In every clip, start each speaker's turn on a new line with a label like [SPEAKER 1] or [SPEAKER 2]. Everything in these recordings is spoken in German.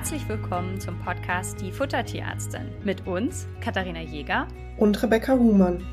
[SPEAKER 1] Herzlich willkommen zum Podcast Die Futtertierärztin mit uns, Katharina Jäger
[SPEAKER 2] und Rebecca Huhmann.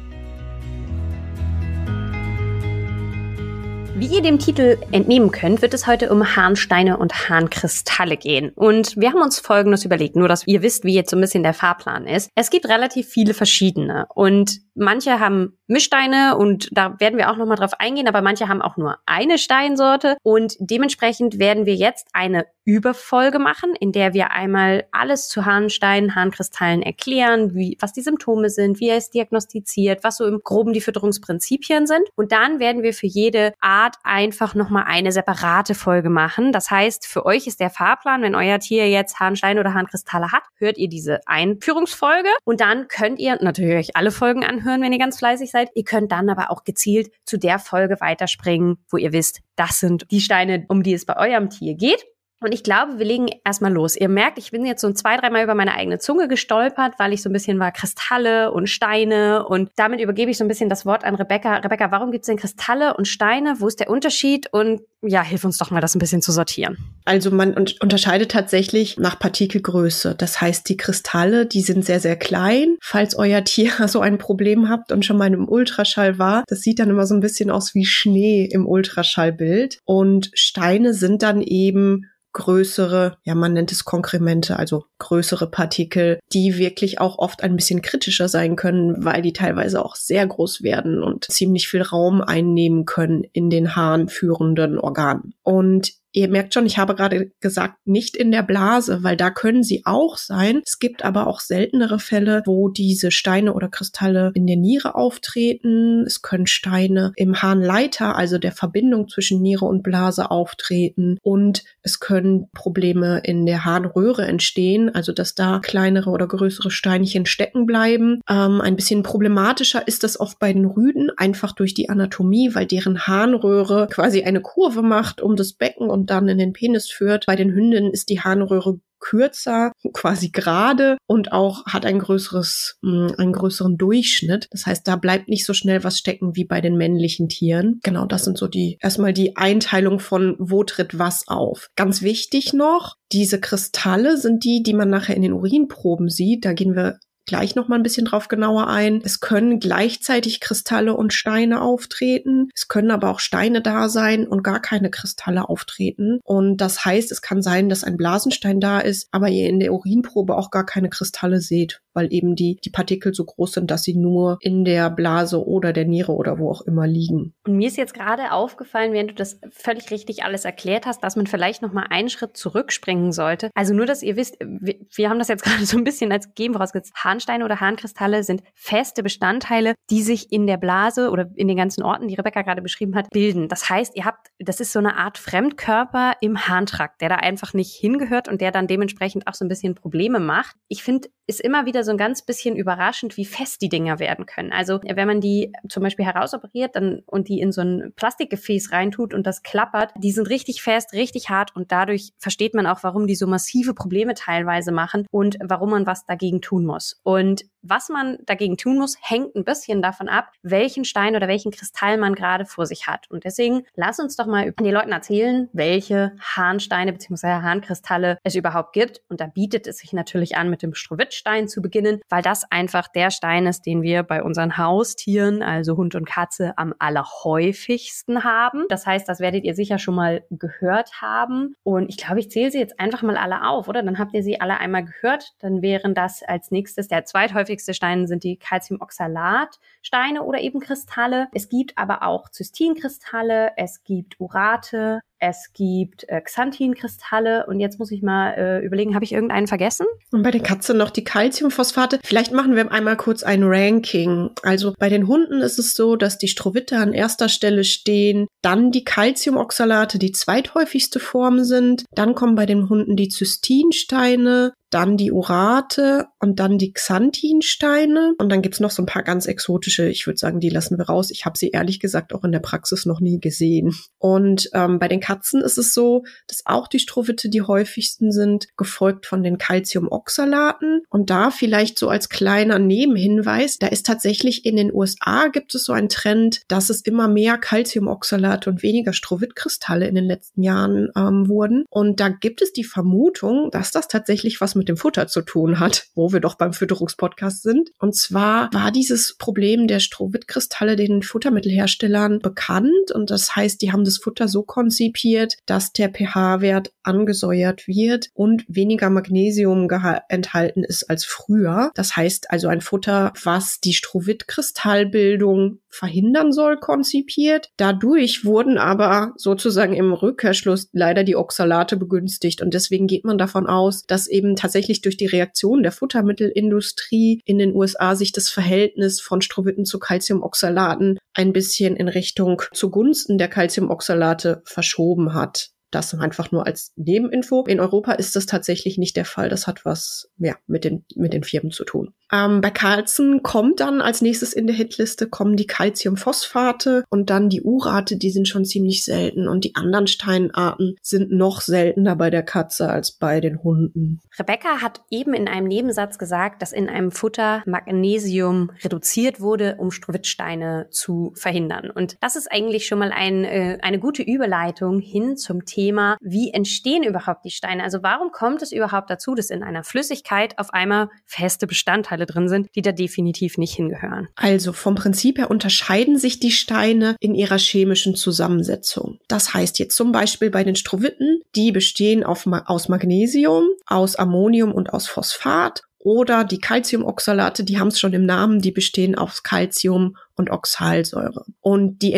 [SPEAKER 1] Wie ihr dem Titel entnehmen könnt, wird es heute um Harnsteine und Harnkristalle gehen. Und wir haben uns Folgendes überlegt, nur dass ihr wisst, wie jetzt so ein bisschen der Fahrplan ist. Es gibt relativ viele verschiedene und manche haben Mischsteine und da werden wir auch nochmal drauf eingehen, aber manche haben auch nur eine Steinsorte und dementsprechend werden wir jetzt eine Überfolge machen, in der wir einmal alles zu Harnsteinen, Harnkristallen erklären, wie, was die Symptome sind, wie er es diagnostiziert, was so im Groben die Fütterungsprinzipien sind. Und dann werden wir für jede Art einfach nochmal eine separate Folge machen. Das heißt, für euch ist der Fahrplan, wenn euer Tier jetzt Harnsteine oder Harnkristalle hat, hört ihr diese Einführungsfolge und dann könnt ihr natürlich alle Folgen anhören, wenn ihr ganz fleißig seid. Ihr könnt dann aber auch gezielt zu der Folge weiterspringen, wo ihr wisst, das sind die Steine, um die es bei eurem Tier geht. Und ich glaube, wir legen erstmal los. Ihr merkt, ich bin jetzt so zwei, dreimal über meine eigene Zunge gestolpert, weil ich so ein bisschen war Kristalle und Steine. Und damit übergebe ich so ein bisschen das Wort an Rebecca. Rebecca, warum gibt es denn Kristalle und Steine? Wo ist der Unterschied? Und ja, hilf uns doch mal, das ein bisschen zu sortieren.
[SPEAKER 2] Also man unterscheidet tatsächlich nach Partikelgröße. Das heißt, die Kristalle, die sind sehr, sehr klein. Falls euer Tier so ein Problem habt und schon mal im Ultraschall war, das sieht dann immer so ein bisschen aus wie Schnee im Ultraschallbild. Und Steine sind dann eben größere, ja, man nennt es Konkremente, also größere Partikel, die wirklich auch oft ein bisschen kritischer sein können, weil die teilweise auch sehr groß werden und ziemlich viel Raum einnehmen können in den harnführenden Organen. Und Ihr merkt schon, ich habe gerade gesagt, nicht in der Blase, weil da können sie auch sein. Es gibt aber auch seltenere Fälle, wo diese Steine oder Kristalle in der Niere auftreten. Es können Steine im Harnleiter, also der Verbindung zwischen Niere und Blase auftreten. Und es können Probleme in der Harnröhre entstehen, also dass da kleinere oder größere Steinchen stecken bleiben. Ähm, ein bisschen problematischer ist das oft bei den Rüden, einfach durch die Anatomie, weil deren Harnröhre quasi eine Kurve macht um das Becken und dann in den Penis führt. Bei den Hündinnen ist die Harnröhre kürzer, quasi gerade und auch hat ein größeres, hm, einen größeren Durchschnitt. Das heißt, da bleibt nicht so schnell was stecken wie bei den männlichen Tieren. Genau, das sind so die, erstmal die Einteilung von wo tritt was auf. Ganz wichtig noch, diese Kristalle sind die, die man nachher in den Urinproben sieht. Da gehen wir gleich noch mal ein bisschen drauf genauer ein. Es können gleichzeitig Kristalle und Steine auftreten. Es können aber auch Steine da sein und gar keine Kristalle auftreten. Und das heißt, es kann sein, dass ein Blasenstein da ist, aber ihr in der Urinprobe auch gar keine Kristalle seht weil eben die, die Partikel so groß sind, dass sie nur in der Blase oder der Niere oder wo auch immer liegen.
[SPEAKER 1] Und mir ist jetzt gerade aufgefallen, während du das völlig richtig alles erklärt hast, dass man vielleicht noch mal einen Schritt zurückspringen sollte. Also nur, dass ihr wisst, wir, wir haben das jetzt gerade so ein bisschen als gegeben vorausgesetzt. Harnsteine oder Harnkristalle sind feste Bestandteile, die sich in der Blase oder in den ganzen Orten, die Rebecca gerade beschrieben hat, bilden. Das heißt, ihr habt, das ist so eine Art Fremdkörper im Harntrakt, der da einfach nicht hingehört und der dann dementsprechend auch so ein bisschen Probleme macht. Ich finde, ist immer wieder so ein ganz bisschen überraschend, wie fest die Dinger werden können. Also wenn man die zum Beispiel herausoperiert dann, und die in so ein Plastikgefäß reintut und das klappert, die sind richtig fest, richtig hart und dadurch versteht man auch, warum die so massive Probleme teilweise machen und warum man was dagegen tun muss. Und was man dagegen tun muss, hängt ein bisschen davon ab, welchen Stein oder welchen Kristall man gerade vor sich hat. Und deswegen lass uns doch mal den Leuten erzählen, welche Harnsteine bzw. Harnkristalle es überhaupt gibt. Und da bietet es sich natürlich an, mit dem Strowitzstein zu beginnen, weil das einfach der Stein ist, den wir bei unseren Haustieren, also Hund und Katze, am allerhäufigsten haben. Das heißt, das werdet ihr sicher schon mal gehört haben. Und ich glaube, ich zähle sie jetzt einfach mal alle auf, oder? Dann habt ihr sie alle einmal gehört. Dann wären das als nächstes der zweithäufigste häufigste Steine sind die Calciumoxalatsteine oder eben Kristalle. Es gibt aber auch Cystinkristalle, es gibt Urate, es gibt äh, Xanthinkristalle und jetzt muss ich mal äh, überlegen, habe ich irgendeinen vergessen?
[SPEAKER 2] Und bei den Katzen noch die Calciumphosphate. Vielleicht machen wir einmal kurz ein Ranking. Also bei den Hunden ist es so, dass die Strowitte an erster Stelle stehen, dann die Calciumoxalate die zweithäufigste Form sind, dann kommen bei den Hunden die Zystinsteine, dann die Urate und dann die Xanthinsteine. Und dann gibt's noch so ein paar ganz exotische, ich würde sagen, die lassen wir raus. Ich habe sie ehrlich gesagt auch in der Praxis noch nie gesehen. Und ähm, bei den Katzen ist es so, dass auch die Strohwitte die häufigsten sind, gefolgt von den Calciumoxalaten. Und da vielleicht so als kleiner Nebenhinweis, da ist tatsächlich in den USA gibt es so einen Trend, dass es immer mehr Calciumoxalate und weniger Strohwittkristalle in den letzten Jahren ähm, wurden. Und da gibt es die Vermutung, dass das tatsächlich was mit dem Futter zu tun hat, wo wir doch beim Fütterungspodcast sind. Und zwar war dieses Problem der Strohwittkristalle den Futtermittelherstellern bekannt. Und das heißt, die haben das Futter so konzipiert, dass der pH-Wert angesäuert wird und weniger Magnesium enthalten ist als früher. Das heißt also ein Futter, was die Strohwittkristallbildung verhindern soll, konzipiert. Dadurch wurden aber sozusagen im Rückkehrschluss leider die Oxalate begünstigt. Und deswegen geht man davon aus, dass eben tatsächlich durch die Reaktion der Futtermittelindustrie in den USA sich das Verhältnis von Strohwitten zu Calciumoxalaten ein bisschen in Richtung zugunsten der Calciumoxalate verschoben hat. Das einfach nur als Nebeninfo. In Europa ist das tatsächlich nicht der Fall. Das hat was ja, mit, den, mit den Firmen zu tun. Ähm, bei Carlsen kommt dann als nächstes in der Hitliste kommen die Calciumphosphate und dann die Urate, die sind schon ziemlich selten und die anderen Steinarten sind noch seltener bei der Katze als bei den Hunden.
[SPEAKER 1] Rebecca hat eben in einem Nebensatz gesagt, dass in einem Futter Magnesium reduziert wurde, um Strowittsteine zu verhindern. Und das ist eigentlich schon mal ein, äh, eine gute Überleitung hin zum Thema, wie entstehen überhaupt die Steine? Also warum kommt es überhaupt dazu, dass in einer Flüssigkeit auf einmal feste Bestandteile drin sind, die da definitiv nicht hingehören.
[SPEAKER 2] Also vom Prinzip her unterscheiden sich die Steine in ihrer chemischen Zusammensetzung. Das heißt jetzt zum Beispiel bei den Strohwitten, die bestehen auf, aus Magnesium, aus Ammonium und aus Phosphat oder die Calciumoxalate, die haben es schon im Namen, die bestehen aus Calcium und Oxalsäure. Und die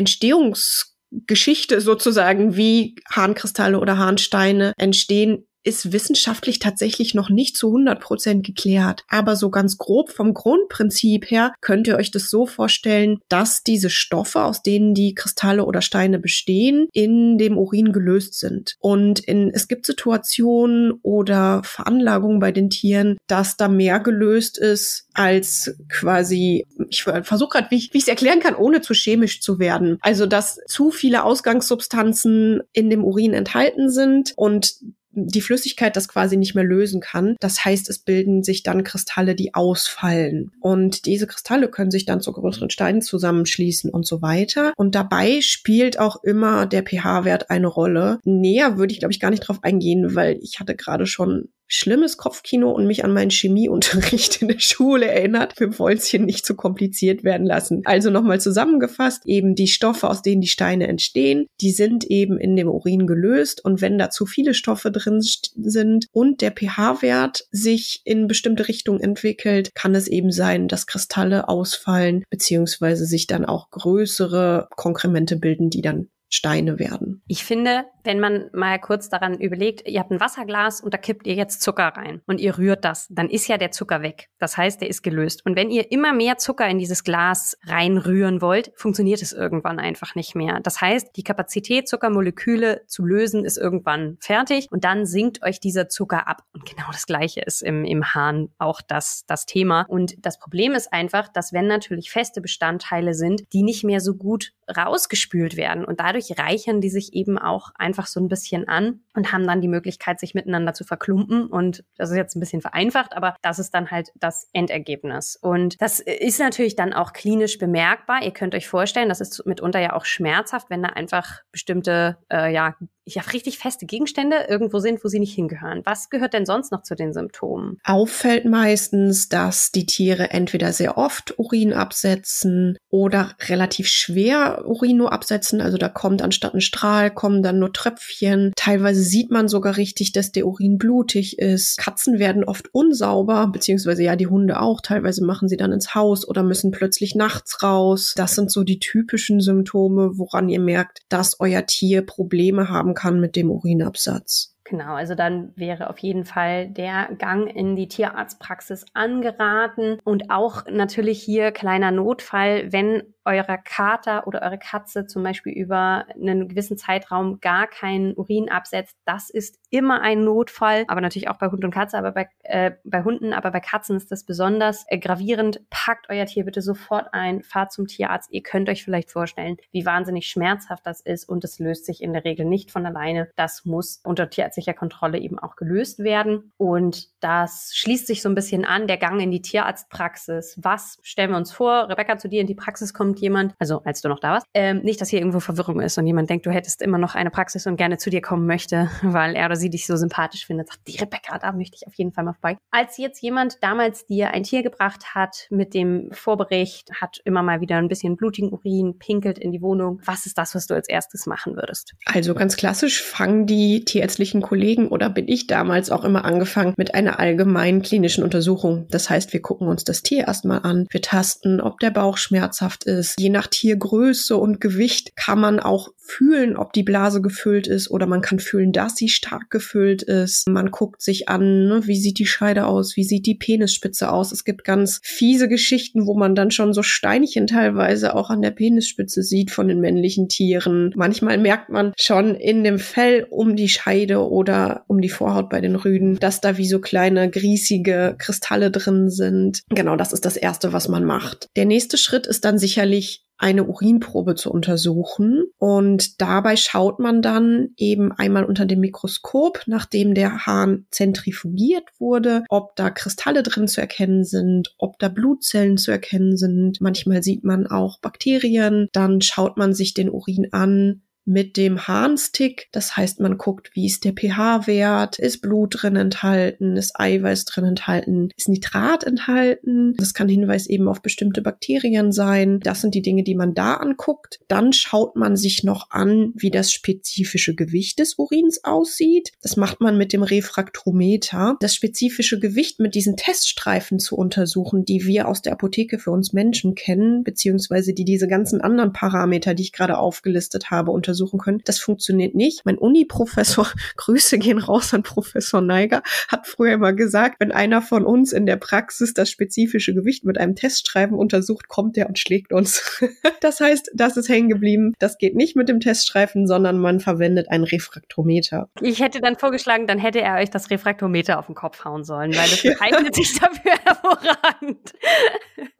[SPEAKER 2] Entstehungsgeschichte sozusagen, wie Harnkristalle oder Harnsteine entstehen, ist wissenschaftlich tatsächlich noch nicht zu 100 Prozent geklärt. Aber so ganz grob vom Grundprinzip her könnt ihr euch das so vorstellen, dass diese Stoffe, aus denen die Kristalle oder Steine bestehen, in dem Urin gelöst sind. Und in, es gibt Situationen oder Veranlagungen bei den Tieren, dass da mehr gelöst ist als quasi, ich versuche gerade, wie ich es erklären kann, ohne zu chemisch zu werden. Also, dass zu viele Ausgangssubstanzen in dem Urin enthalten sind und die Flüssigkeit das quasi nicht mehr lösen kann. Das heißt, es bilden sich dann Kristalle, die ausfallen. Und diese Kristalle können sich dann zu größeren Steinen zusammenschließen und so weiter. Und dabei spielt auch immer der pH-Wert eine Rolle. Näher würde ich, glaube ich, gar nicht drauf eingehen, weil ich hatte gerade schon schlimmes Kopfkino und mich an meinen Chemieunterricht in der Schule erinnert. Wir wollen es hier nicht zu kompliziert werden lassen. Also nochmal zusammengefasst, eben die Stoffe, aus denen die Steine entstehen, die sind eben in dem Urin gelöst und wenn da zu viele Stoffe drin sind und der pH-Wert sich in bestimmte Richtungen entwickelt, kann es eben sein, dass Kristalle ausfallen, beziehungsweise sich dann auch größere Konkremente bilden, die dann Steine werden.
[SPEAKER 1] Ich finde, wenn man mal kurz daran überlegt, ihr habt ein Wasserglas und da kippt ihr jetzt Zucker rein und ihr rührt das, dann ist ja der Zucker weg. Das heißt, der ist gelöst. Und wenn ihr immer mehr Zucker in dieses Glas reinrühren wollt, funktioniert es irgendwann einfach nicht mehr. Das heißt, die Kapazität, Zuckermoleküle zu lösen, ist irgendwann fertig und dann sinkt euch dieser Zucker ab. Und genau das Gleiche ist im, im Hahn auch das, das Thema. Und das Problem ist einfach, dass wenn natürlich feste Bestandteile sind, die nicht mehr so gut rausgespült werden und dadurch reichern die sich eben auch einfach einfach so ein bisschen an und haben dann die Möglichkeit, sich miteinander zu verklumpen. Und das ist jetzt ein bisschen vereinfacht, aber das ist dann halt das Endergebnis. Und das ist natürlich dann auch klinisch bemerkbar. Ihr könnt euch vorstellen, das ist mitunter ja auch schmerzhaft, wenn da einfach bestimmte äh, ja, ja richtig feste Gegenstände irgendwo sind, wo sie nicht hingehören. Was gehört denn sonst noch zu den Symptomen?
[SPEAKER 2] Auffällt meistens, dass die Tiere entweder sehr oft Urin absetzen oder relativ schwer Urin nur absetzen. Also da kommt anstatt ein Strahl, kommen dann nur Tröpfchen. Teilweise sieht man sogar richtig, dass der Urin blutig ist. Katzen werden oft unsauber, beziehungsweise ja die Hunde auch. Teilweise machen sie dann ins Haus oder müssen plötzlich nachts raus. Das sind so die typischen Symptome, woran ihr merkt, dass euer Tier Probleme haben kann mit dem Urinabsatz.
[SPEAKER 1] Genau, also dann wäre auf jeden Fall der Gang in die Tierarztpraxis angeraten und auch natürlich hier kleiner Notfall, wenn eurer Kater oder eure Katze zum Beispiel über einen gewissen Zeitraum gar keinen Urin absetzt, das ist immer ein Notfall, aber natürlich auch bei Hund und Katze, aber bei, äh, bei Hunden, aber bei Katzen ist das besonders äh, gravierend. Packt euer Tier bitte sofort ein, fahrt zum Tierarzt. Ihr könnt euch vielleicht vorstellen, wie wahnsinnig schmerzhaft das ist und es löst sich in der Regel nicht von alleine. Das muss unter tierärztlicher Kontrolle eben auch gelöst werden und das schließt sich so ein bisschen an, der Gang in die Tierarztpraxis. Was stellen wir uns vor? Rebecca, zu dir in die Praxis kommt jemand, also als du noch da warst, ähm, nicht, dass hier irgendwo Verwirrung ist und jemand denkt, du hättest immer noch eine Praxis und gerne zu dir kommen möchte, weil er oder sie dich so sympathisch findet, sagt, die Rebecca, da möchte ich auf jeden Fall mal vorbei. Als jetzt jemand damals dir ein Tier gebracht hat mit dem Vorbericht, hat immer mal wieder ein bisschen blutigen Urin, pinkelt in die Wohnung, was ist das, was du als erstes machen würdest?
[SPEAKER 2] Also ganz klassisch fangen die tierärztlichen Kollegen oder bin ich damals auch immer angefangen mit einer allgemeinen klinischen Untersuchung. Das heißt, wir gucken uns das Tier erstmal an, wir tasten, ob der Bauch schmerzhaft ist. Je nach Tiergröße und Gewicht kann man auch fühlen, ob die Blase gefüllt ist oder man kann fühlen, dass sie stark gefüllt ist. Man guckt sich an, ne, wie sieht die Scheide aus, wie sieht die Penisspitze aus. Es gibt ganz fiese Geschichten, wo man dann schon so Steinchen teilweise auch an der Penisspitze sieht von den männlichen Tieren. Manchmal merkt man schon in dem Fell um die Scheide oder um die Vorhaut bei den Rüden, dass da wie so kleine griesige Kristalle drin sind. Genau, das ist das erste, was man macht. Der nächste Schritt ist dann sicherlich eine Urinprobe zu untersuchen. Und dabei schaut man dann eben einmal unter dem Mikroskop, nachdem der Hahn zentrifugiert wurde, ob da Kristalle drin zu erkennen sind, ob da Blutzellen zu erkennen sind. Manchmal sieht man auch Bakterien. Dann schaut man sich den Urin an, mit dem Harnstick. Das heißt, man guckt, wie ist der pH-Wert, ist Blut drin enthalten, ist Eiweiß drin enthalten, ist Nitrat enthalten. Das kann Hinweis eben auf bestimmte Bakterien sein. Das sind die Dinge, die man da anguckt. Dann schaut man sich noch an, wie das spezifische Gewicht des Urins aussieht. Das macht man mit dem Refraktometer. Das spezifische Gewicht mit diesen Teststreifen zu untersuchen, die wir aus der Apotheke für uns Menschen kennen, beziehungsweise die diese ganzen anderen Parameter, die ich gerade aufgelistet habe, untersuchen untersuchen können. Das funktioniert nicht. Mein Uni-Professor, Grüße gehen raus an Professor Neiger, hat früher immer gesagt, wenn einer von uns in der Praxis das spezifische Gewicht mit einem Testschreiben untersucht, kommt der und schlägt uns. das heißt, das ist hängen geblieben. Das geht nicht mit dem Teststreifen, sondern man verwendet ein Refraktometer.
[SPEAKER 1] Ich hätte dann vorgeschlagen, dann hätte er euch das Refraktometer auf den Kopf hauen sollen, weil das ja. eignet sich dafür hervorragend.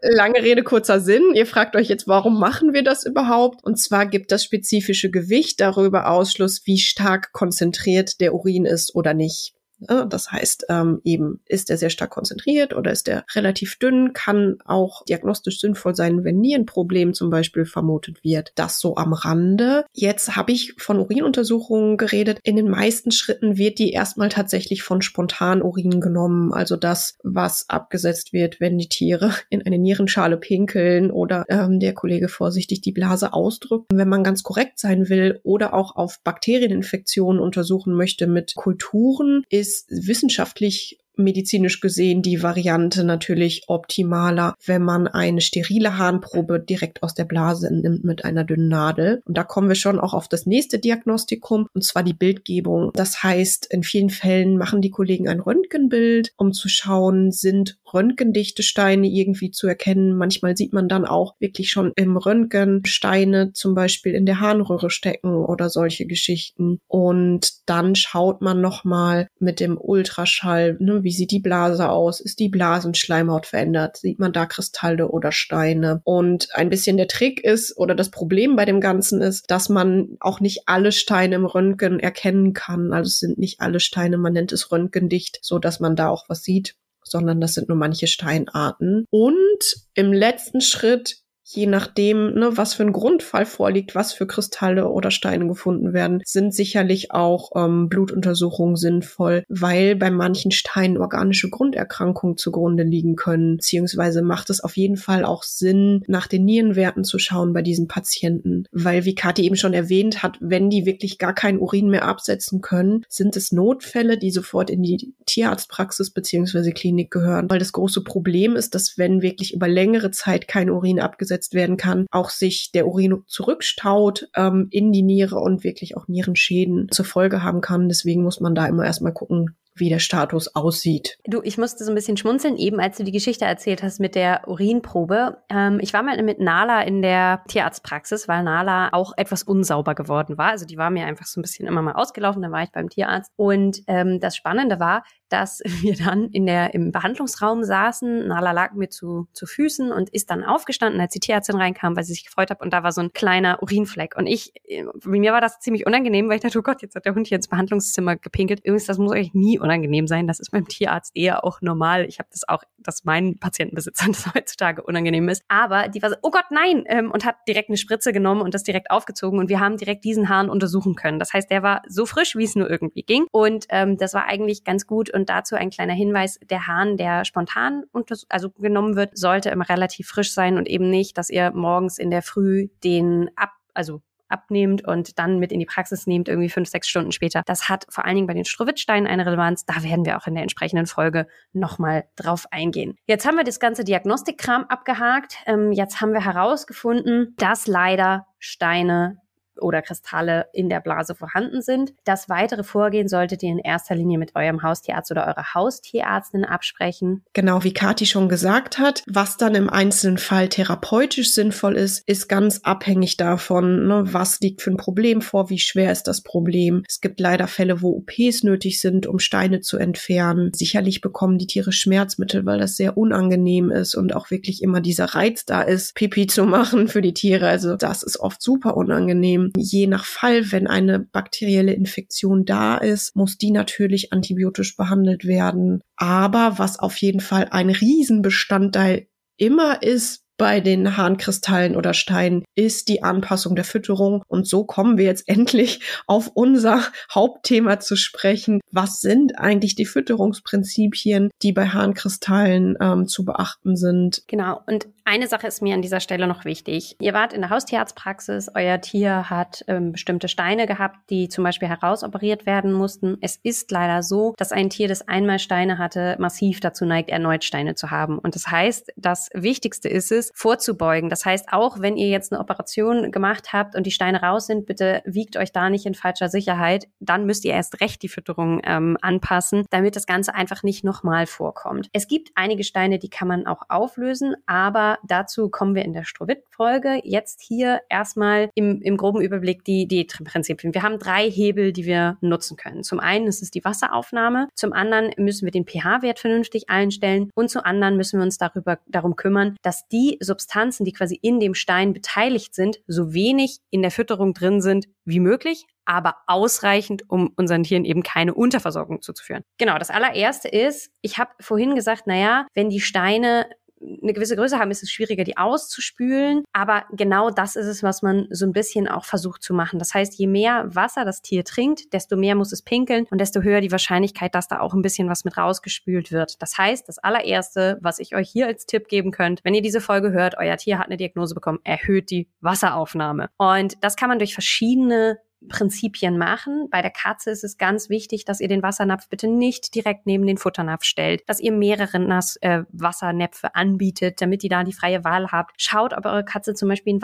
[SPEAKER 2] Lange Rede, kurzer Sinn. Ihr fragt euch jetzt, warum machen wir das überhaupt? Und zwar gibt das spezifische Gewicht Gewicht darüber Ausschluss, wie stark konzentriert der Urin ist oder nicht. Ne? Das heißt, ähm, eben ist er sehr stark konzentriert oder ist er relativ dünn, kann auch diagnostisch sinnvoll sein, wenn Nierenproblem zum Beispiel vermutet wird. Das so am Rande. Jetzt habe ich von Urinuntersuchungen geredet. In den meisten Schritten wird die erstmal tatsächlich von Spontanurin genommen, also das, was abgesetzt wird, wenn die Tiere in eine Nierenschale pinkeln oder ähm, der Kollege vorsichtig die Blase ausdrückt. Wenn man ganz korrekt sein will oder auch auf Bakterieninfektionen untersuchen möchte mit Kulturen, ist wissenschaftlich medizinisch gesehen die Variante natürlich optimaler, wenn man eine sterile Harnprobe direkt aus der Blase nimmt mit einer dünnen Nadel. Und da kommen wir schon auch auf das nächste Diagnostikum, und zwar die Bildgebung. Das heißt, in vielen Fällen machen die Kollegen ein Röntgenbild, um zu schauen, sind röntgendichte Steine irgendwie zu erkennen. Manchmal sieht man dann auch wirklich schon im Röntgen Steine zum Beispiel in der Harnröhre stecken oder solche Geschichten. Und dann schaut man nochmal mit dem Ultraschall, ne, wie sieht die Blase aus? Ist die Blasenschleimhaut verändert? Sieht man da Kristalle oder Steine? Und ein bisschen der Trick ist oder das Problem bei dem Ganzen ist, dass man auch nicht alle Steine im Röntgen erkennen kann. Also es sind nicht alle Steine, man nennt es röntgendicht, so dass man da auch was sieht sondern das sind nur manche Steinarten. Und im letzten Schritt je nachdem, ne, was für ein Grundfall vorliegt, was für Kristalle oder Steine gefunden werden, sind sicherlich auch ähm, Blutuntersuchungen sinnvoll, weil bei manchen Steinen organische Grunderkrankungen zugrunde liegen können. Beziehungsweise macht es auf jeden Fall auch Sinn, nach den Nierenwerten zu schauen bei diesen Patienten, weil wie Kathi eben schon erwähnt hat, wenn die wirklich gar keinen Urin mehr absetzen können, sind es Notfälle, die sofort in die Tierarztpraxis beziehungsweise Klinik gehören, weil das große Problem ist, dass wenn wirklich über längere Zeit kein Urin abgesetzt eingesetzt werden kann, auch sich der Urin zurückstaut ähm, in die Niere und wirklich auch Nierenschäden zur Folge haben kann. Deswegen muss man da immer erstmal gucken, wie der Status aussieht.
[SPEAKER 1] Du, ich musste so ein bisschen schmunzeln, eben als du die Geschichte erzählt hast mit der Urinprobe. Ähm, ich war mal mit Nala in der Tierarztpraxis, weil Nala auch etwas unsauber geworden war. Also die war mir einfach so ein bisschen immer mal ausgelaufen, dann war ich beim Tierarzt. Und ähm, das Spannende war, dass wir dann in der, im Behandlungsraum saßen. Nala lag mir zu, zu Füßen und ist dann aufgestanden, als die Tierärztin reinkam, weil sie sich gefreut hat. Und da war so ein kleiner Urinfleck. Und ich, äh, mir war das ziemlich unangenehm, weil ich dachte, oh Gott, jetzt hat der Hund hier ins Behandlungszimmer gepinkelt. Übrigens, das muss euch nie unangenehm sein. Das ist beim Tierarzt eher auch normal. Ich habe das auch, dass meinen Patientenbesitzern das heutzutage unangenehm ist. Aber die war so, oh Gott, nein! Ähm, und hat direkt eine Spritze genommen und das direkt aufgezogen. Und wir haben direkt diesen Hahn untersuchen können. Das heißt, der war so frisch, wie es nur irgendwie ging. Und ähm, das war eigentlich ganz gut. Und dazu ein kleiner Hinweis, der Hahn, der spontan also genommen wird, sollte immer relativ frisch sein und eben nicht, dass ihr morgens in der Früh den ab, also abnehmt und dann mit in die Praxis nehmt, irgendwie fünf, sechs Stunden später. Das hat vor allen Dingen bei den Strowitzsteinen eine Relevanz. Da werden wir auch in der entsprechenden Folge nochmal drauf eingehen. Jetzt haben wir das ganze Diagnostikkram abgehakt. Ähm, jetzt haben wir herausgefunden, dass leider Steine oder Kristalle in der Blase vorhanden sind. Das weitere Vorgehen solltet ihr in erster Linie mit eurem Haustierarzt oder eurer Haustierärztin absprechen.
[SPEAKER 2] Genau, wie Kati schon gesagt hat, was dann im einzelnen Fall therapeutisch sinnvoll ist, ist ganz abhängig davon, ne, was liegt für ein Problem vor, wie schwer ist das Problem. Es gibt leider Fälle, wo OPs nötig sind, um Steine zu entfernen. Sicherlich bekommen die Tiere Schmerzmittel, weil das sehr unangenehm ist und auch wirklich immer dieser Reiz da ist, Pipi zu machen für die Tiere. Also das ist oft super unangenehm je nach Fall, wenn eine bakterielle Infektion da ist, muss die natürlich antibiotisch behandelt werden. Aber was auf jeden Fall ein Riesenbestandteil immer ist bei den Harnkristallen oder Steinen ist die Anpassung der Fütterung. Und so kommen wir jetzt endlich auf unser Hauptthema zu sprechen. Was sind eigentlich die Fütterungsprinzipien, die bei Harnkristallen ähm, zu beachten sind?
[SPEAKER 1] Genau. Und eine Sache ist mir an dieser Stelle noch wichtig. Ihr wart in der Haustierarztpraxis, euer Tier hat ähm, bestimmte Steine gehabt, die zum Beispiel herausoperiert werden mussten. Es ist leider so, dass ein Tier, das einmal Steine hatte, massiv dazu neigt, erneut Steine zu haben. Und das heißt, das Wichtigste ist es, vorzubeugen. Das heißt, auch wenn ihr jetzt eine Operation gemacht habt und die Steine raus sind, bitte wiegt euch da nicht in falscher Sicherheit. Dann müsst ihr erst recht die Fütterung ähm, anpassen, damit das Ganze einfach nicht nochmal vorkommt. Es gibt einige Steine, die kann man auch auflösen, aber dazu kommen wir in der Strohwitt-Folge. Jetzt hier erstmal im, im groben Überblick die, die Prinzipien. Wir haben drei Hebel, die wir nutzen können. Zum einen ist es die Wasseraufnahme, zum anderen müssen wir den pH-Wert vernünftig einstellen und zum anderen müssen wir uns darüber, darum kümmern, dass die Substanzen, die quasi in dem Stein beteiligt sind, so wenig in der Fütterung drin sind wie möglich, aber ausreichend, um unseren Tieren eben keine Unterversorgung zuzuführen. Genau, das allererste ist, ich habe vorhin gesagt, naja, wenn die Steine eine gewisse Größe haben, ist es schwieriger, die auszuspülen. Aber genau das ist es, was man so ein bisschen auch versucht zu machen. Das heißt, je mehr Wasser das Tier trinkt, desto mehr muss es pinkeln und desto höher die Wahrscheinlichkeit, dass da auch ein bisschen was mit rausgespült wird. Das heißt, das allererste, was ich euch hier als Tipp geben könnt, wenn ihr diese Folge hört, euer Tier hat eine Diagnose bekommen, erhöht die Wasseraufnahme. Und das kann man durch verschiedene Prinzipien machen. Bei der Katze ist es ganz wichtig, dass ihr den Wassernapf bitte nicht direkt neben den Futternapf stellt, dass ihr mehrere Nass, äh, Wassernäpfe anbietet, damit ihr da die freie Wahl habt. Schaut, ob eure Katze zum Beispiel einen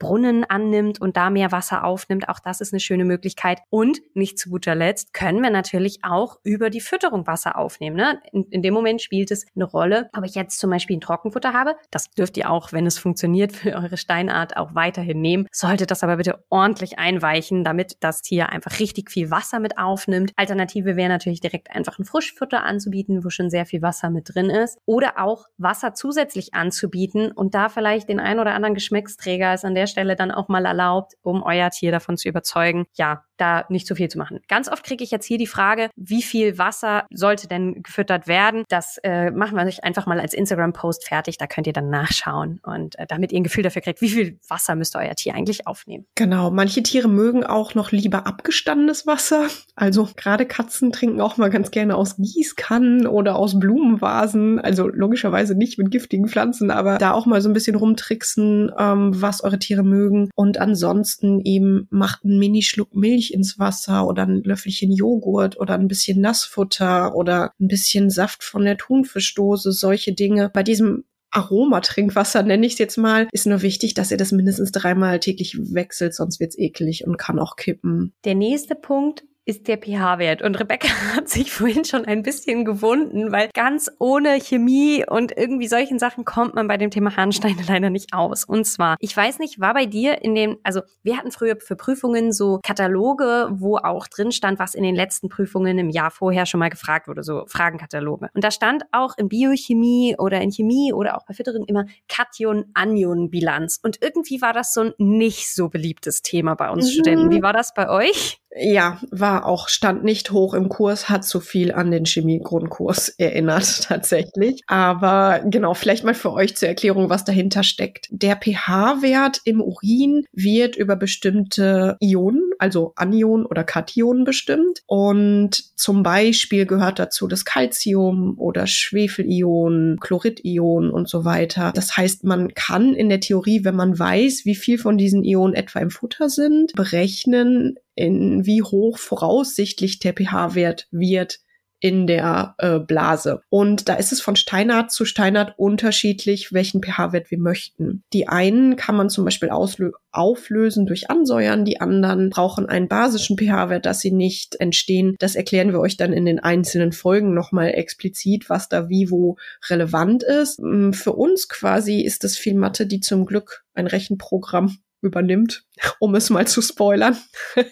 [SPEAKER 1] Wasserbrunnen annimmt und da mehr Wasser aufnimmt. Auch das ist eine schöne Möglichkeit. Und nicht zu guter Letzt können wir natürlich auch über die Fütterung Wasser aufnehmen. Ne? In, in dem Moment spielt es eine Rolle, ob ich jetzt zum Beispiel ein Trockenfutter habe. Das dürft ihr auch, wenn es funktioniert, für eure Steinart auch weiterhin nehmen. Solltet das aber bitte ordentlich einweichen damit das Tier einfach richtig viel Wasser mit aufnimmt. Alternative wäre natürlich direkt einfach ein Frischfutter anzubieten, wo schon sehr viel Wasser mit drin ist. Oder auch Wasser zusätzlich anzubieten und da vielleicht den ein oder anderen Geschmacksträger ist an der Stelle dann auch mal erlaubt, um euer Tier davon zu überzeugen, ja, da nicht zu viel zu machen. Ganz oft kriege ich jetzt hier die Frage, wie viel Wasser sollte denn gefüttert werden? Das äh, machen wir euch einfach mal als Instagram-Post fertig. Da könnt ihr dann nachschauen und äh, damit ihr ein Gefühl dafür kriegt, wie viel Wasser müsste euer Tier eigentlich aufnehmen.
[SPEAKER 2] Genau. Manche Tiere mögen auch noch lieber abgestandenes Wasser. Also gerade Katzen trinken auch mal ganz gerne aus Gießkannen oder aus Blumenvasen. Also logischerweise nicht mit giftigen Pflanzen, aber da auch mal so ein bisschen rumtricksen, ähm, was eure Tiere mögen. Und ansonsten eben macht ein Minischluck Milch ins Wasser oder ein Löffelchen Joghurt oder ein bisschen Nassfutter oder ein bisschen Saft von der Thunfischdose, solche Dinge. Bei diesem Aromatrinkwasser nenne ich es jetzt mal, ist nur wichtig, dass ihr das mindestens dreimal täglich wechselt, sonst wird's eklig und kann auch kippen.
[SPEAKER 1] Der nächste Punkt ist der pH-Wert? Und Rebecca hat sich vorhin schon ein bisschen gewunden, weil ganz ohne Chemie und irgendwie solchen Sachen kommt man bei dem Thema Harnsteine leider nicht aus. Und zwar, ich weiß nicht, war bei dir in dem, also wir hatten früher für Prüfungen so Kataloge, wo auch drin stand, was in den letzten Prüfungen im Jahr vorher schon mal gefragt wurde, so Fragenkataloge. Und da stand auch in Biochemie oder in Chemie oder auch bei Füttering immer Kation-Anion-Bilanz. Und irgendwie war das so ein nicht so beliebtes Thema bei uns mhm. Studenten. Wie war das bei euch?
[SPEAKER 2] Ja, war auch, stand nicht hoch im Kurs, hat so viel an den Chemie-Grundkurs erinnert, tatsächlich. Aber genau, vielleicht mal für euch zur Erklärung, was dahinter steckt. Der pH-Wert im Urin wird über bestimmte Ionen, also Anionen oder Kationen bestimmt. Und zum Beispiel gehört dazu das Calcium oder Schwefelionen, Chloridionen und so weiter. Das heißt, man kann in der Theorie, wenn man weiß, wie viel von diesen Ionen etwa im Futter sind, berechnen, in wie hoch voraussichtlich der pH-Wert wird in der äh, Blase. Und da ist es von Steinart zu Steinart unterschiedlich, welchen pH-Wert wir möchten. Die einen kann man zum Beispiel auflösen durch Ansäuern, die anderen brauchen einen basischen pH-Wert, dass sie nicht entstehen. Das erklären wir euch dann in den einzelnen Folgen nochmal explizit, was da wie wo relevant ist. Hm, für uns quasi ist es viel Mathe, die zum Glück ein Rechenprogramm übernimmt, um es mal zu spoilern.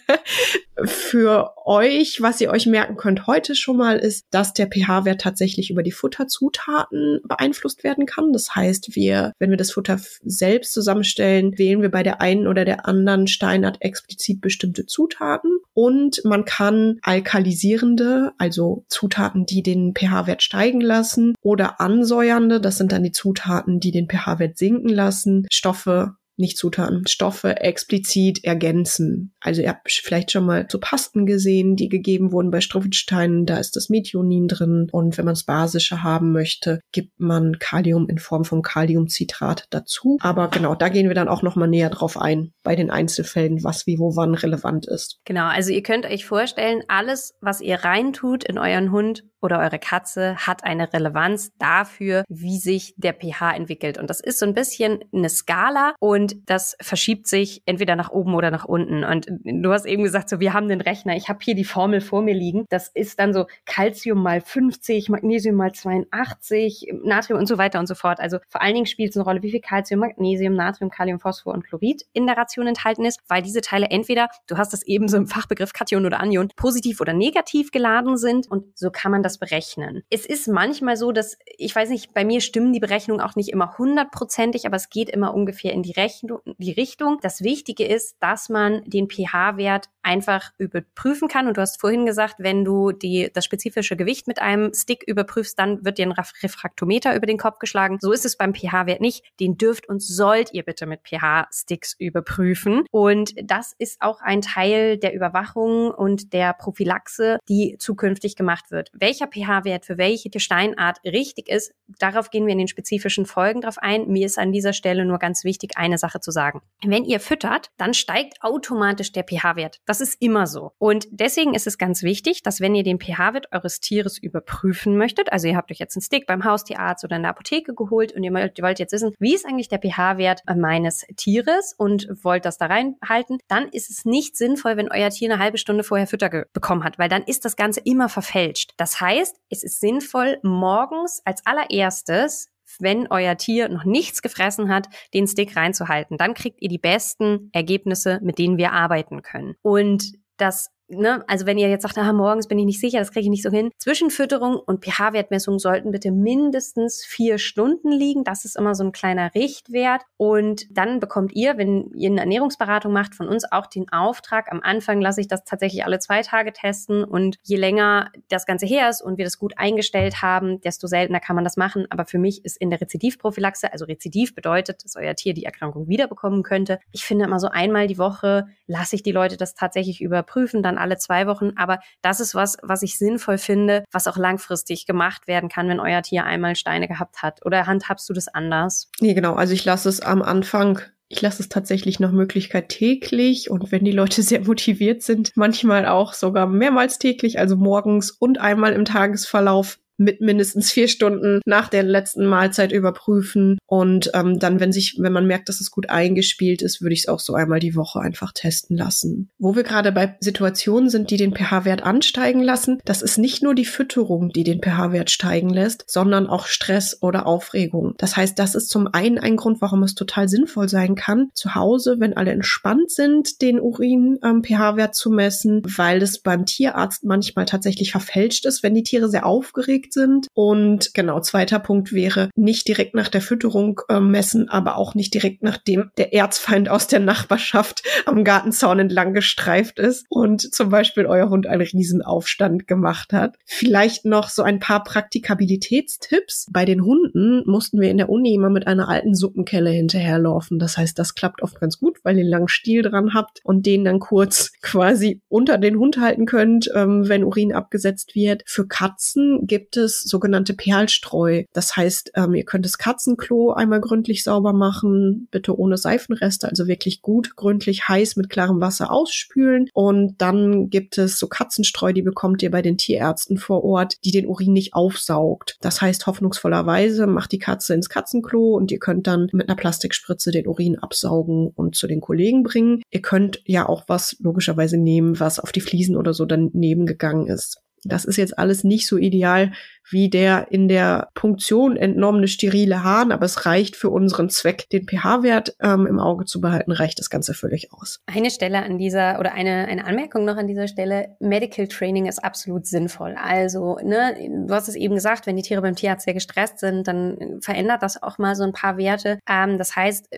[SPEAKER 2] Für euch, was ihr euch merken könnt heute schon mal, ist, dass der pH-Wert tatsächlich über die Futterzutaten beeinflusst werden kann. Das heißt, wir, wenn wir das Futter selbst zusammenstellen, wählen wir bei der einen oder der anderen Steinart explizit bestimmte Zutaten. Und man kann alkalisierende, also Zutaten, die den pH-Wert steigen lassen, oder ansäuernde, das sind dann die Zutaten, die den pH-Wert sinken lassen, Stoffe nicht Zutaten, Stoffe explizit ergänzen. Also ihr habt vielleicht schon mal so Pasten gesehen, die gegeben wurden bei Struffelsteinen, da ist das Methionin drin und wenn man es basische haben möchte, gibt man Kalium in Form von Kaliumcitrat dazu. Aber genau, da gehen wir dann auch noch mal näher drauf ein bei den Einzelfällen, was wie wo wann relevant ist.
[SPEAKER 1] Genau, also ihr könnt euch vorstellen, alles was ihr reintut in euren Hund oder eure Katze hat eine Relevanz dafür, wie sich der pH entwickelt und das ist so ein bisschen eine Skala und das verschiebt sich entweder nach oben oder nach unten. Und du hast eben gesagt, so wir haben den Rechner, ich habe hier die Formel vor mir liegen. Das ist dann so Calcium mal 50, Magnesium mal 82, Natrium und so weiter und so fort. Also vor allen Dingen spielt es eine Rolle, wie viel Calcium, Magnesium, Natrium, Kalium, Phosphor und Chlorid in der Ration enthalten ist, weil diese Teile entweder, du hast das eben so im Fachbegriff Kation oder Anion, positiv oder negativ geladen sind und so kann man das berechnen. Es ist manchmal so, dass, ich weiß nicht, bei mir stimmen die Berechnungen auch nicht immer hundertprozentig, aber es geht immer ungefähr in die Rechnung. Die Richtung. Das Wichtige ist, dass man den pH-Wert einfach überprüfen kann. Und du hast vorhin gesagt, wenn du die, das spezifische Gewicht mit einem Stick überprüfst, dann wird dir ein Refraktometer über den Kopf geschlagen. So ist es beim pH-Wert nicht. Den dürft und sollt ihr bitte mit pH-Sticks überprüfen. Und das ist auch ein Teil der Überwachung und der Prophylaxe, die zukünftig gemacht wird. Welcher pH-Wert für welche Steinart richtig ist, darauf gehen wir in den spezifischen Folgen drauf ein. Mir ist an dieser Stelle nur ganz wichtig, eine Sache Sache zu sagen. Wenn ihr füttert, dann steigt automatisch der pH-Wert. Das ist immer so. Und deswegen ist es ganz wichtig, dass wenn ihr den pH-Wert eures Tieres überprüfen möchtet, also ihr habt euch jetzt einen Stick beim Haustierarzt oder in der Apotheke geholt und ihr wollt jetzt wissen, wie ist eigentlich der pH-Wert meines Tieres und wollt das da reinhalten, dann ist es nicht sinnvoll, wenn euer Tier eine halbe Stunde vorher Fütter bekommen hat, weil dann ist das Ganze immer verfälscht. Das heißt, es ist sinnvoll, morgens als allererstes wenn euer Tier noch nichts gefressen hat, den Stick reinzuhalten. Dann kriegt ihr die besten Ergebnisse, mit denen wir arbeiten können. Und das ne, also wenn ihr jetzt sagt, ah, morgens bin ich nicht sicher, das kriege ich nicht so hin. Zwischenfütterung und pH-Wertmessung sollten bitte mindestens vier Stunden liegen. Das ist immer so ein kleiner Richtwert. Und dann bekommt ihr, wenn ihr eine Ernährungsberatung macht, von uns auch den Auftrag. Am Anfang lasse ich das tatsächlich alle zwei Tage testen. Und je länger das Ganze her ist und wir das gut eingestellt haben, desto seltener kann man das machen. Aber für mich ist in der Rezidivprophylaxe, also Rezidiv bedeutet, dass euer Tier die Erkrankung wiederbekommen könnte. Ich finde immer so einmal die Woche lasse ich die Leute das tatsächlich überprüfen, dann alle zwei Wochen. Aber das ist was, was ich sinnvoll finde, was auch langfristig gemacht werden kann, wenn euer Tier einmal Steine gehabt hat. Oder handhabst du das anders?
[SPEAKER 2] Nee, genau. Also ich lasse es am Anfang ich lasse es tatsächlich nach Möglichkeit täglich und wenn die Leute sehr motiviert sind, manchmal auch sogar mehrmals täglich, also morgens und einmal im Tagesverlauf mit mindestens vier Stunden nach der letzten Mahlzeit überprüfen. Und ähm, dann, wenn sich, wenn man merkt, dass es gut eingespielt ist, würde ich es auch so einmal die Woche einfach testen lassen. Wo wir gerade bei Situationen sind, die den pH-Wert ansteigen lassen, das ist nicht nur die Fütterung, die den pH-Wert steigen lässt, sondern auch Stress oder Aufregung. Das heißt, das ist zum einen ein Grund, warum es total sinnvoll sein kann, zu Hause, wenn alle entspannt sind, den Urin-pH-Wert ähm, zu messen, weil es beim Tierarzt manchmal tatsächlich verfälscht ist, wenn die Tiere sehr aufgeregt sind. Und genau, zweiter Punkt wäre, nicht direkt nach der Fütterung äh, messen, aber auch nicht direkt nachdem der Erzfeind aus der Nachbarschaft am Gartenzaun entlang gestreift ist und zum Beispiel euer Hund einen Riesenaufstand gemacht hat. Vielleicht noch so ein paar Praktikabilitätstipps. Bei den Hunden mussten wir in der Uni immer mit einer alten Suppenkelle hinterherlaufen. Das heißt, das klappt oft ganz gut, weil ihr einen langen Stiel dran habt und den dann kurz quasi unter den Hund halten könnt, ähm, wenn Urin abgesetzt wird. Für Katzen gibt es sogenannte Perlstreu. Das heißt, ähm, ihr könnt das Katzenklo einmal gründlich sauber machen, bitte ohne Seifenreste, also wirklich gut gründlich heiß mit klarem Wasser ausspülen. Und dann gibt es so Katzenstreu, die bekommt ihr bei den Tierärzten vor Ort, die den Urin nicht aufsaugt. Das heißt, hoffnungsvollerweise macht die Katze ins Katzenklo und ihr könnt dann mit einer Plastikspritze den Urin absaugen und zu den Kollegen bringen. Ihr könnt ja auch was logischerweise nehmen, was auf die Fliesen oder so daneben gegangen ist. Das ist jetzt alles nicht so ideal wie der in der Punktion entnommene sterile Hahn, aber es reicht für unseren Zweck, den pH-Wert ähm, im Auge zu behalten, reicht das Ganze völlig aus.
[SPEAKER 1] Eine Stelle an dieser oder eine, eine Anmerkung noch an dieser Stelle. Medical Training ist absolut sinnvoll. Also, ne, du hast es eben gesagt, wenn die Tiere beim Tierarzt sehr gestresst sind, dann verändert das auch mal so ein paar Werte. Ähm, das heißt,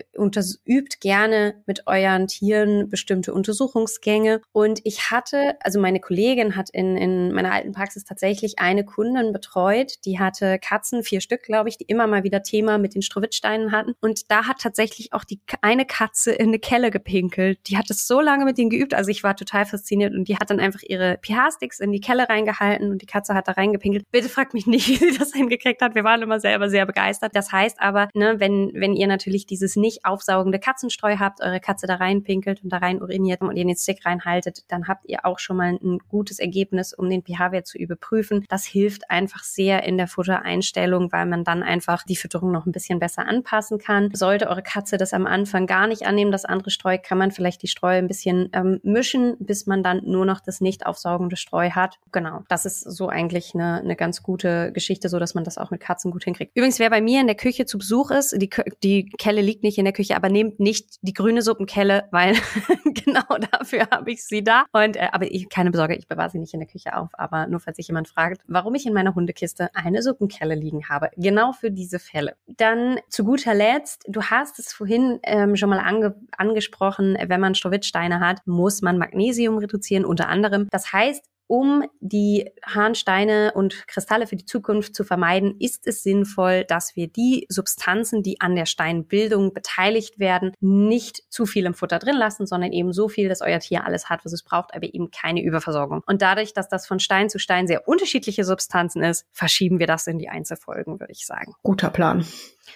[SPEAKER 1] übt gerne mit euren Tieren bestimmte Untersuchungsgänge. Und ich hatte, also meine Kollegin hat in, in meiner alten Praxis tatsächlich eine Kundin betreut, betreut. Die hatte Katzen, vier Stück, glaube ich, die immer mal wieder Thema mit den Strowitzsteinen hatten. Und da hat tatsächlich auch die eine Katze in eine Kelle gepinkelt. Die hat es so lange mit denen geübt. Also ich war total fasziniert und die hat dann einfach ihre pH-Sticks in die Kelle reingehalten und die Katze hat da reingepinkelt. Bitte fragt mich nicht, wie sie das hingekriegt hat. Wir waren immer selber sehr begeistert. Das heißt aber, ne, wenn, wenn ihr natürlich dieses nicht aufsaugende Katzenstreu habt, eure Katze da reinpinkelt und da rein uriniert und ihr den Stick reinhaltet, dann habt ihr auch schon mal ein gutes Ergebnis, um den pH-Wert zu überprüfen. Das hilft einfach sehr in der Futtereinstellung, weil man dann einfach die Fütterung noch ein bisschen besser anpassen kann. Sollte eure Katze das am Anfang gar nicht annehmen, das andere Streu, kann man vielleicht die Streu ein bisschen ähm, mischen, bis man dann nur noch das nicht aufsaugende Streu hat. Genau, das ist so eigentlich eine, eine ganz gute Geschichte, so dass man das auch mit Katzen gut hinkriegt. Übrigens, wer bei mir in der Küche zu Besuch ist, die, die Kelle liegt nicht in der Küche, aber nehmt nicht die grüne Suppenkelle, weil genau dafür habe ich sie da. Und äh, aber ich, keine Besorge, ich bewahre sie nicht in der Küche auf. Aber nur falls sich jemand fragt, warum ich in meiner Hunde Kiste eine Suppenkelle liegen habe. Genau für diese Fälle. Dann zu guter Letzt, du hast es vorhin ähm, schon mal ange angesprochen, wenn man Strowitzsteine hat, muss man Magnesium reduzieren, unter anderem. Das heißt, um die Harnsteine und Kristalle für die Zukunft zu vermeiden, ist es sinnvoll, dass wir die Substanzen, die an der Steinbildung beteiligt werden, nicht zu viel im Futter drin lassen, sondern eben so viel, dass euer Tier alles hat, was es braucht, aber eben keine Überversorgung. Und dadurch, dass das von Stein zu Stein sehr unterschiedliche Substanzen ist, verschieben wir das in die Einzelfolgen, würde ich sagen.
[SPEAKER 2] Guter Plan.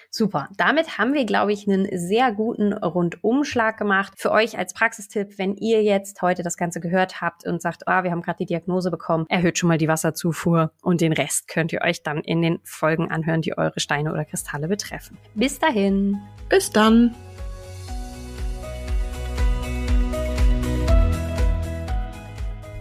[SPEAKER 1] Super. Damit haben wir, glaube ich, einen sehr guten Rundumschlag gemacht. Für euch als Praxistipp, wenn ihr jetzt heute das Ganze gehört habt und sagt, ah, wir haben gerade die Diagnose bekommen, erhöht schon mal die Wasserzufuhr und den Rest könnt ihr euch dann in den Folgen anhören, die eure Steine oder Kristalle betreffen. Bis dahin.
[SPEAKER 2] Bis dann.